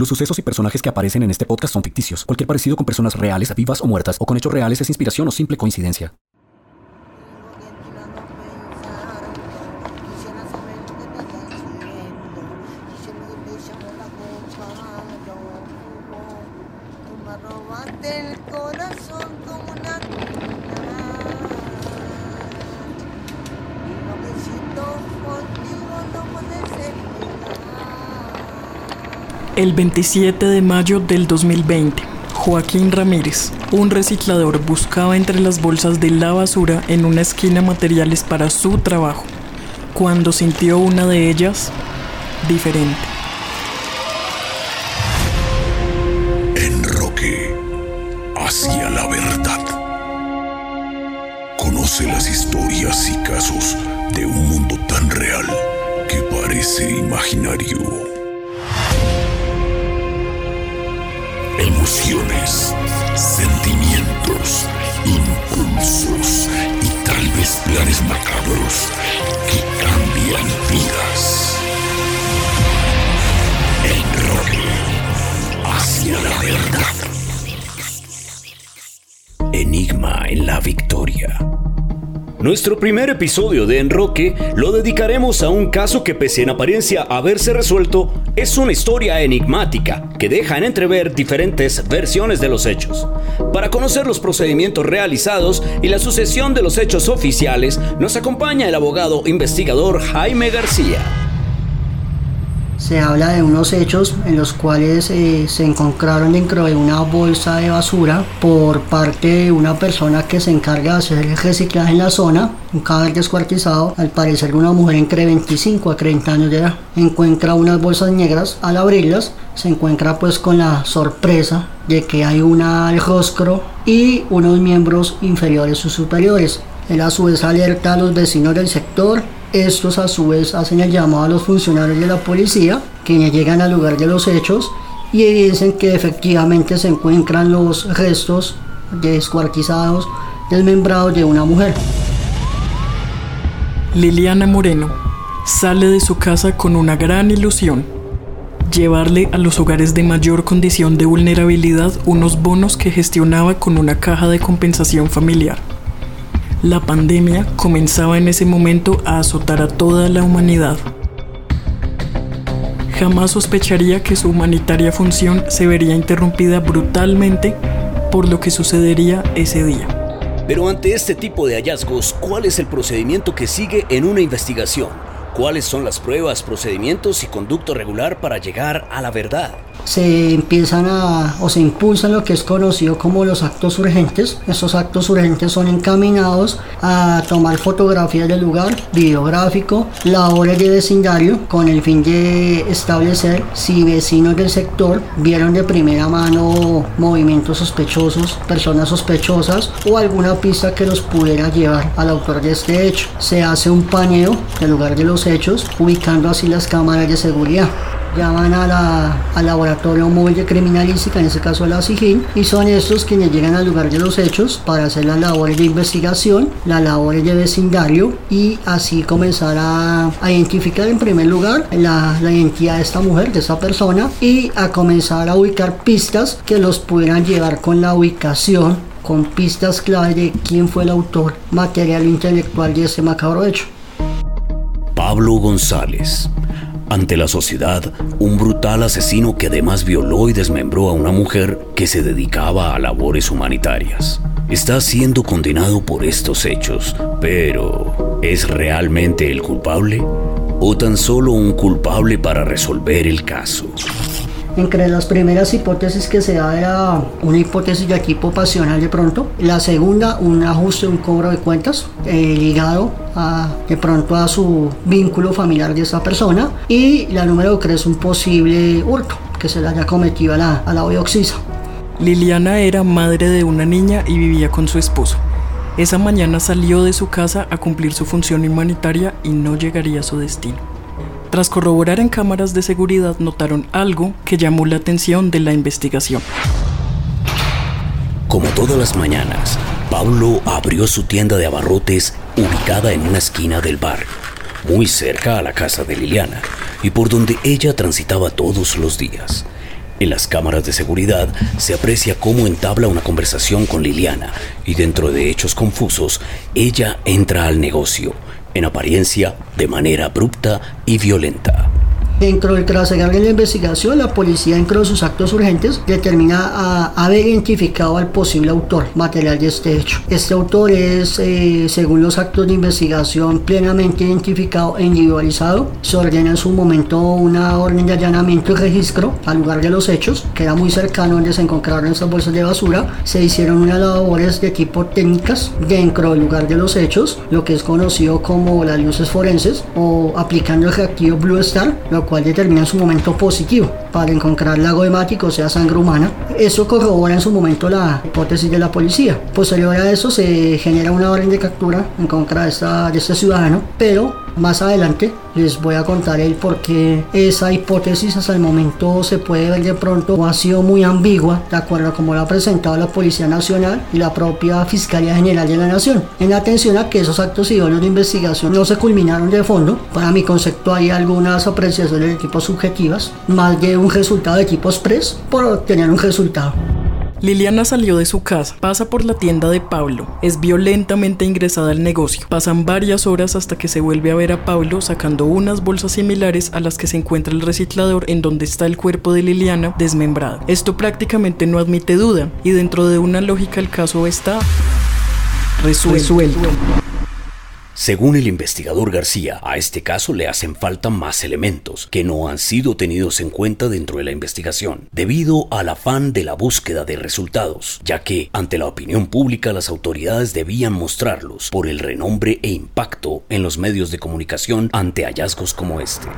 Los sucesos y personajes que aparecen en este podcast son ficticios. Cualquier parecido con personas reales, vivas o muertas, o con hechos reales es inspiración o simple coincidencia. El 27 de mayo del 2020, Joaquín Ramírez, un reciclador, buscaba entre las bolsas de la basura en una esquina materiales para su trabajo, cuando sintió una de ellas diferente. Enroque hacia la verdad. Conoce las historias y casos de un mundo tan real que parece imaginario. Emociones, Nuestro primer episodio de Enroque lo dedicaremos a un caso que pese en apariencia haberse resuelto, es una historia enigmática que deja en entrever diferentes versiones de los hechos. Para conocer los procedimientos realizados y la sucesión de los hechos oficiales, nos acompaña el abogado investigador Jaime García se habla de unos hechos en los cuales eh, se encontraron dentro de una bolsa de basura por parte de una persona que se encarga de hacer el reciclaje en la zona, un cadáver descuartizado, al parecer una mujer entre 25 a 30 años de edad. Encuentra unas bolsas negras, al abrirlas se encuentra pues con la sorpresa de que hay una rostro y unos miembros inferiores o superiores. Él a su vez alerta a los vecinos del sector estos a su vez hacen el llamado a los funcionarios de la policía, quienes llegan al lugar de los hechos y dicen que efectivamente se encuentran los restos descuartizados, desmembrados de una mujer. Liliana Moreno sale de su casa con una gran ilusión, llevarle a los hogares de mayor condición de vulnerabilidad unos bonos que gestionaba con una caja de compensación familiar. La pandemia comenzaba en ese momento a azotar a toda la humanidad. Jamás sospecharía que su humanitaria función se vería interrumpida brutalmente por lo que sucedería ese día. Pero ante este tipo de hallazgos, ¿cuál es el procedimiento que sigue en una investigación? ¿Cuáles son las pruebas, procedimientos y conducto regular para llegar a la verdad? Se empiezan a o se impulsan lo que es conocido como los actos urgentes. Estos actos urgentes son encaminados a tomar fotografías del lugar, videográfico, labores de vecindario con el fin de establecer si vecinos del sector vieron de primera mano movimientos sospechosos, personas sospechosas o alguna pista que los pudiera llevar al autor de este hecho. Se hace un paneo del lugar de los hechos ubicando así las cámaras de seguridad llaman a la, al laboratorio móvil de criminalística, en este caso a la SIGIN, y son estos quienes llegan al lugar de los hechos para hacer las labores de investigación, las labores de vecindario y así comenzar a, identificar en primer lugar la, la, identidad de esta mujer, de esta persona, y a comenzar a ubicar pistas que los pudieran llevar con la ubicación con pistas clave de quién fue el autor material intelectual de este macabro hecho. Pablo González ante la sociedad, un brutal asesino que además violó y desmembró a una mujer que se dedicaba a labores humanitarias. Está siendo condenado por estos hechos, pero ¿es realmente el culpable? ¿O tan solo un culpable para resolver el caso? Entre las primeras hipótesis que se da era una hipótesis de equipo pasional de pronto. La segunda, un ajuste, un cobro de cuentas eh, ligado de pronto a su vínculo familiar de esta persona. Y la número tres, un posible hurto que se le haya cometido a la, a la. Liliana era madre de una niña y vivía con su esposo. Esa mañana salió de su casa a cumplir su función humanitaria y no llegaría a su destino. Tras corroborar en cámaras de seguridad notaron algo que llamó la atención de la investigación. Como todas las mañanas, Pablo abrió su tienda de abarrotes ubicada en una esquina del barrio, muy cerca a la casa de Liliana y por donde ella transitaba todos los días. En las cámaras de seguridad se aprecia cómo entabla una conversación con Liliana y dentro de hechos confusos, ella entra al negocio, en apariencia de manera abrupta y violenta. Dentro del trasegar de la investigación, la policía, dentro de sus actos urgentes, determina a haber identificado al posible autor material de este hecho. Este autor es, eh, según los actos de investigación, plenamente identificado e individualizado. Se ordena en su momento una orden de allanamiento y registro al lugar de los hechos, que era muy cercano donde se encontraron esas bolsas de basura. Se hicieron unas labores de tipo técnicas dentro del lugar de los hechos, lo que es conocido como las luces forenses o aplicando el reactivo Blue Star, lo cual determina en su momento positivo para encontrar lago hemático, o sea, sangre humana. Eso corrobora en su momento la hipótesis de la policía. Posterior a eso se genera una orden de captura en contra de, esta, de este ciudadano, pero más adelante les voy a contar el por qué esa hipótesis hasta el momento se puede ver de pronto o ha sido muy ambigua, de acuerdo a cómo lo ha presentado la Policía Nacional y la propia Fiscalía General de la Nación. En atención a que esos actos idóneos de investigación no se culminaron de fondo, para mi concepto hay algunas apreciaciones de tipo subjetivas, más de un resultado de tipo express por obtener un resultado. Liliana salió de su casa, pasa por la tienda de Pablo, es violentamente ingresada al negocio. Pasan varias horas hasta que se vuelve a ver a Pablo sacando unas bolsas similares a las que se encuentra el reciclador en donde está el cuerpo de Liliana desmembrado. Esto prácticamente no admite duda y dentro de una lógica el caso está resuelto. Según el investigador García, a este caso le hacen falta más elementos que no han sido tenidos en cuenta dentro de la investigación, debido al afán de la búsqueda de resultados, ya que ante la opinión pública las autoridades debían mostrarlos por el renombre e impacto en los medios de comunicación ante hallazgos como este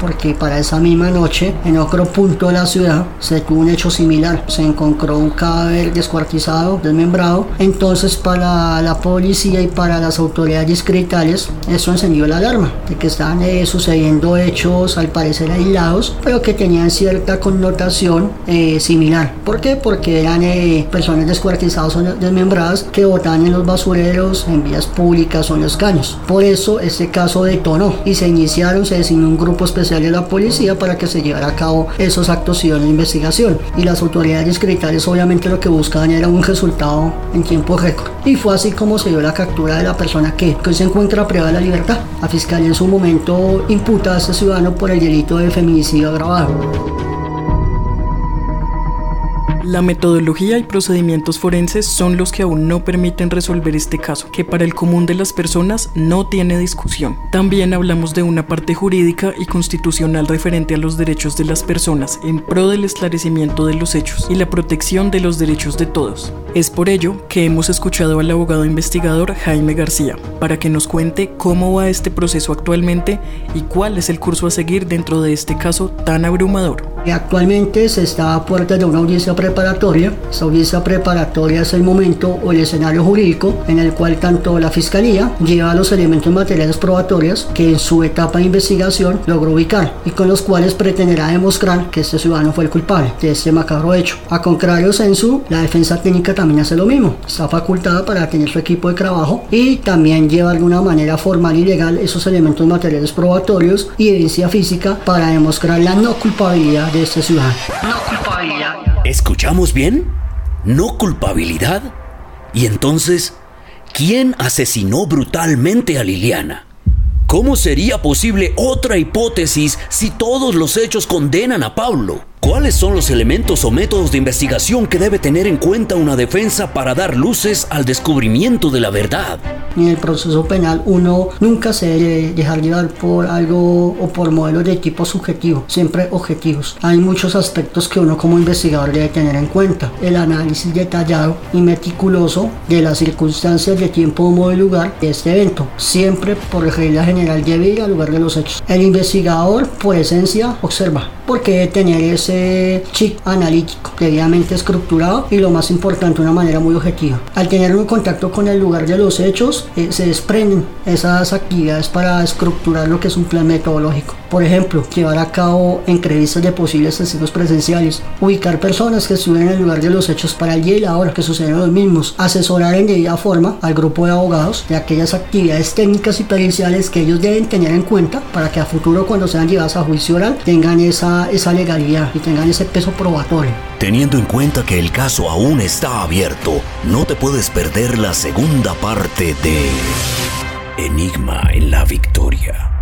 porque para esa misma noche, en otro punto de la ciudad, se tuvo un hecho similar. Se encontró un cadáver descuartizado, desmembrado. Entonces, para la policía y para las autoridades discretales, eso encendió la alarma de que estaban eh, sucediendo hechos al parecer aislados, pero que tenían cierta connotación eh, similar. ¿Por qué? Porque eran eh, personas descuartizadas o desmembradas que botaban en los basureros, en vías públicas o en los caños. Por eso, este caso detonó y se iniciaron, se designó un grupo especial de la policía para que se llevara a cabo esos actos y de investigación. Y las autoridades discretales obviamente lo que buscaban era un resultado en tiempo récord. Y fue así como se dio la captura de la persona que, que se encuentra privada la libertad. La fiscalía en su momento imputa a este ciudadano por el delito de feminicidio agravado. La metodología y procedimientos forenses son los que aún no permiten resolver este caso, que para el común de las personas no tiene discusión. También hablamos de una parte jurídica y constitucional referente a los derechos de las personas en pro del esclarecimiento de los hechos y la protección de los derechos de todos. Es por ello que hemos escuchado al abogado investigador Jaime García, para que nos cuente cómo va este proceso actualmente y cuál es el curso a seguir dentro de este caso tan abrumador. Actualmente se está a puerta de una audiencia preparatoria. Esta audiencia preparatoria es el momento o el escenario jurídico en el cual tanto la Fiscalía lleva los elementos materiales probatorios que en su etapa de investigación logró ubicar y con los cuales pretenderá demostrar que este ciudadano fue el culpable de este macabro hecho. A contrario censu, la defensa técnica también hace lo mismo. Está facultada para tener su equipo de trabajo y también lleva de alguna manera formal y legal esos elementos materiales probatorios y evidencia física para demostrar la no culpabilidad de esta ciudad. No culpabilidad. ¿Escuchamos bien? ¿No culpabilidad? Y entonces, ¿quién asesinó brutalmente a Liliana? ¿Cómo sería posible otra hipótesis si todos los hechos condenan a Pablo? ¿Cuáles son los elementos o métodos de investigación que debe tener en cuenta una defensa para dar luces al descubrimiento de la verdad? En el proceso penal uno nunca se debe dejar llevar por algo o por modelos de tipo subjetivo, siempre objetivos. Hay muchos aspectos que uno como investigador debe tener en cuenta. El análisis detallado y meticuloso de las circunstancias de tiempo, modo y lugar de este evento. Siempre por regla general debe ir al lugar de los hechos. El investigador por esencia observa porque debe tener ese chip analítico debidamente estructurado y lo más importante, una manera muy objetiva. Al tener un contacto con el lugar de los hechos, eh, se desprenden esas actividades para estructurar lo que es un plan metodológico. Por ejemplo, llevar a cabo entrevistas de posibles testigos presenciales, ubicar personas que estuvieron en el lugar de los hechos para día y la hora que sucedieron los mismos, asesorar en debida forma al grupo de abogados de aquellas actividades técnicas y periciales que ellos deben tener en cuenta para que a futuro cuando sean llevadas a juicio oral tengan esa esa, legalidad y tengan ese peso probatorio. Teniendo en cuenta que el caso aún está abierto, no te puedes perder la segunda parte de Enigma en la Victoria.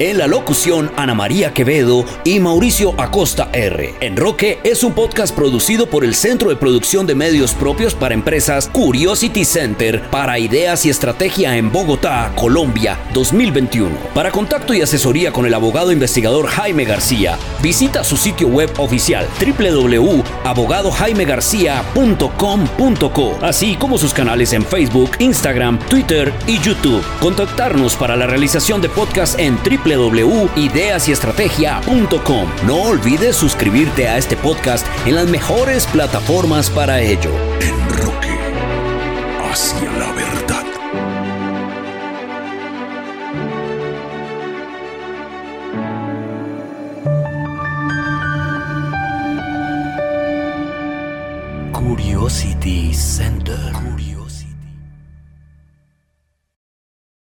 En la locución, Ana María Quevedo y Mauricio Acosta R. Enroque es un podcast producido por el Centro de Producción de Medios Propios para Empresas Curiosity Center para Ideas y Estrategia en Bogotá, Colombia, 2021. Para contacto y asesoría con el abogado investigador Jaime García, visita su sitio web oficial www.abogadojaimegarcia.com.co, así como sus canales en Facebook, Instagram, Twitter y YouTube. Contactarnos para la realización de podcast en www www.ideasyestrategia.com. No olvides suscribirte a este podcast en las mejores plataformas para ello. Enroque hacia la verdad. Curiosity Center.